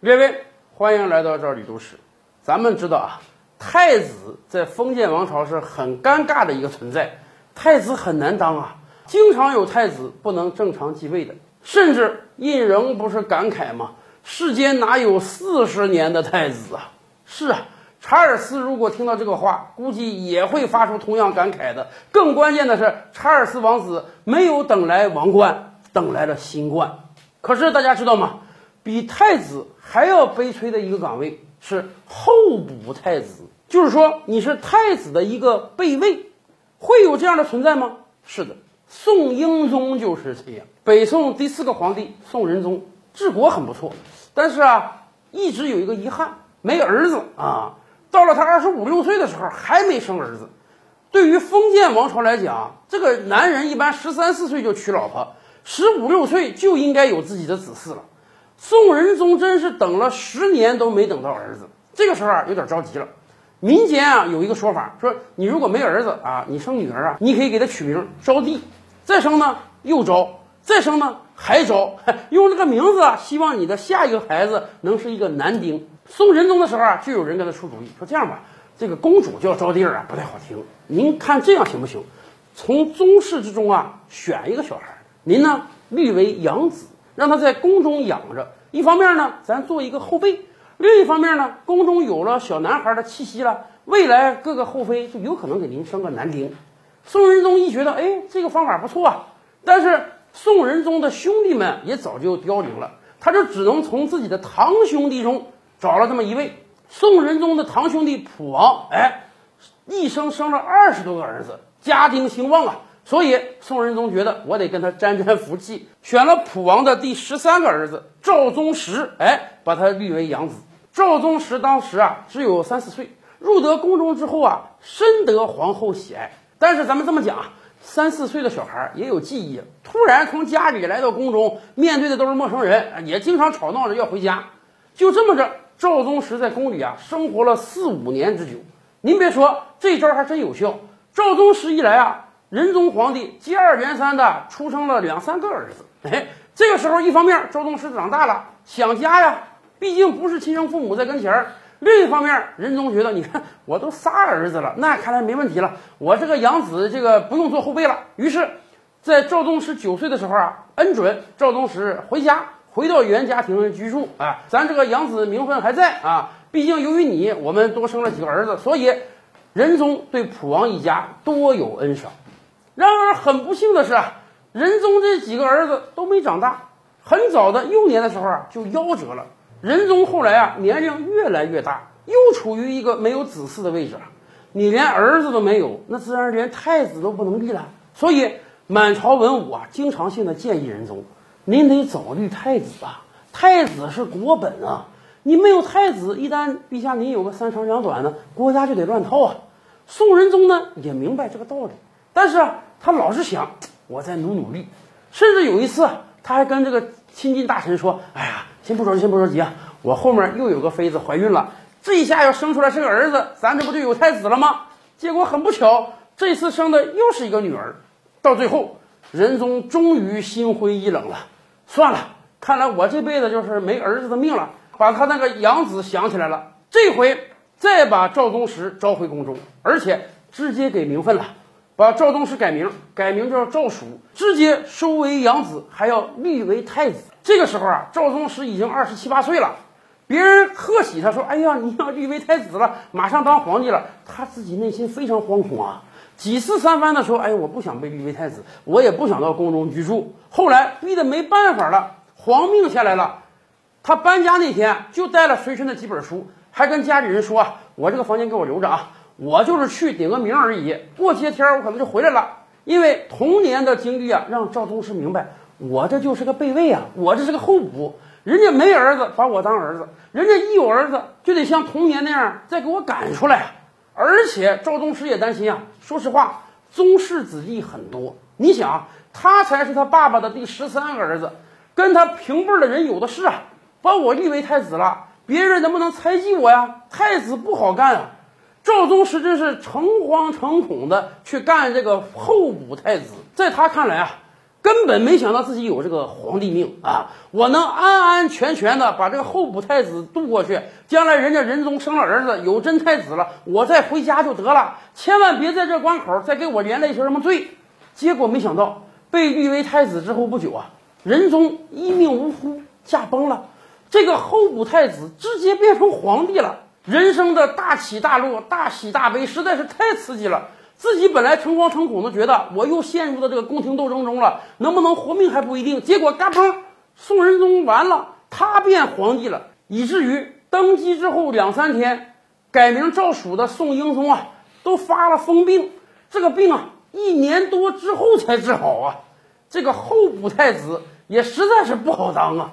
列位，欢迎来到这里读史。咱们知道啊，太子在封建王朝是很尴尬的一个存在，太子很难当啊，经常有太子不能正常继位的，甚至胤禛不是感慨吗？世间哪有四十年的太子啊？是啊，查尔斯如果听到这个话，估计也会发出同样感慨的。更关键的是，查尔斯王子没有等来王冠，等来了新冠。可是大家知道吗？比太子还要悲催的一个岗位是候补太子，就是说你是太子的一个备位，会有这样的存在吗？是的，宋英宗就是这样。北宋第四个皇帝宋仁宗治国很不错，但是啊，一直有一个遗憾，没儿子啊。到了他二十五六岁的时候，还没生儿子。对于封建王朝来讲，这个男人一般十三四岁就娶老婆，十五六岁就应该有自己的子嗣了。宋仁宗真是等了十年都没等到儿子，这个时候啊有点着急了。民间啊有一个说法，说你如果没儿子啊，你生女儿啊，你可以给她取名招娣，再生呢又招，再生呢还招，用这个名字啊，希望你的下一个孩子能是一个男丁。宋仁宗的时候啊，就有人给他出主意，说这样吧，这个公主叫招娣啊不太好听，您看这样行不行？从宗室之中啊选一个小孩，您呢立为养子。让他在宫中养着，一方面呢，咱做一个后辈；另一方面呢，宫中有了小男孩的气息了，未来各个后妃就有可能给您生个男丁。宋仁宗一觉得，哎，这个方法不错啊。但是宋仁宗的兄弟们也早就凋零了，他就只能从自己的堂兄弟中找了这么一位。宋仁宗的堂兄弟普王，哎，一生生了二十多个儿子，家丁兴旺啊。所以宋仁宗觉得我得跟他沾沾福气，选了普王的第十三个儿子赵宗实，哎，把他立为养子。赵宗实当时啊只有三四岁，入得宫中之后啊，深得皇后喜爱。但是咱们这么讲啊，三四岁的小孩也有记忆，突然从家里来到宫中，面对的都是陌生人，也经常吵闹着要回家。就这么着，赵宗实在宫里啊生活了四五年之久。您别说，这招还真有效。赵宗实一来啊。仁宗皇帝接二连三的出生了两三个儿子，哎，这个时候一方面赵宗实长大了想家呀，毕竟不是亲生父母在跟前儿；另一方面，仁宗觉得你看我都仨儿子了，那看来没问题了，我这个养子这个不用做后辈了。于是，在赵宗实九岁的时候啊，恩准赵宗实回家，回到原家庭居住啊，咱这个养子名分还在啊。毕竟由于你，我们多生了几个儿子，所以仁宗对普王一家多有恩赏。然而很不幸的是啊，仁宗这几个儿子都没长大，很早的幼年的时候啊就夭折了。仁宗后来啊年龄越来越大，又处于一个没有子嗣的位置。你连儿子都没有，那自然连太子都不能立了。所以满朝文武啊经常性的建议仁宗，您得早立太子啊，太子是国本啊，你没有太子，一旦陛下您有个三长两短呢，国家就得乱套啊。宋仁宗呢也明白这个道理，但是啊。他老是想，我再努努力，甚至有一次，他还跟这个亲近大臣说：“哎呀，先不着急，先不着急啊，我后面又有个妃子怀孕了，这一下要生出来是个儿子，咱这不就有太子了吗？”结果很不巧，这次生的又是一个女儿。到最后，仁宗终于心灰意冷了，算了，看来我这辈子就是没儿子的命了。把他那个养子想起来了，这回再把赵宗实召回宫中，而且直接给名分了。把赵宗实改名，改名叫赵曙，直接收为养子，还要立为太子。这个时候啊，赵宗实已经二十七八岁了，别人贺喜他说：“哎呀，你要立为太子了，马上当皇帝了。”他自己内心非常惶恐啊，几次三番的说：“哎，我不想被立为太子，我也不想到宫中居住。”后来逼得没办法了，皇命下来了，他搬家那天就带了随身的几本书，还跟家里人说：“我这个房间给我留着啊。”我就是去顶个名而已，过些天我可能就回来了。因为童年的经历啊，让赵宗实明白，我这就是个备位啊，我这是个候补。人家没儿子，把我当儿子；人家一有儿子，就得像童年那样再给我赶出来。而且赵宗实也担心啊，说实话，宗室子弟很多，你想，他才是他爸爸的第十三个儿子，跟他平辈的人有的是啊，把我立为太子了，别人能不能猜忌我呀？太子不好干啊。赵宗实真是诚惶诚恐的去干这个候补太子，在他看来啊，根本没想到自己有这个皇帝命啊！我能安安全全的把这个候补太子渡过去，将来人家仁宗生了儿子，有真太子了，我再回家就得了，千万别在这关口再给我连累些什么罪。结果没想到被立为太子之后不久啊，仁宗一命呜呼，驾崩了，这个候补太子直接变成皇帝了，人生的大起大落、大喜大悲实在是太刺激了。自己本来诚惶诚恐的，觉得我又陷入到这个宫廷斗争中了，能不能活命还不一定。结果嘎嘣，宋仁宗完了，他变皇帝了，以至于登基之后两三天，改名赵曙的宋英宗啊，都发了疯病。这个病啊，一年多之后才治好啊。这个候补太子也实在是不好当啊。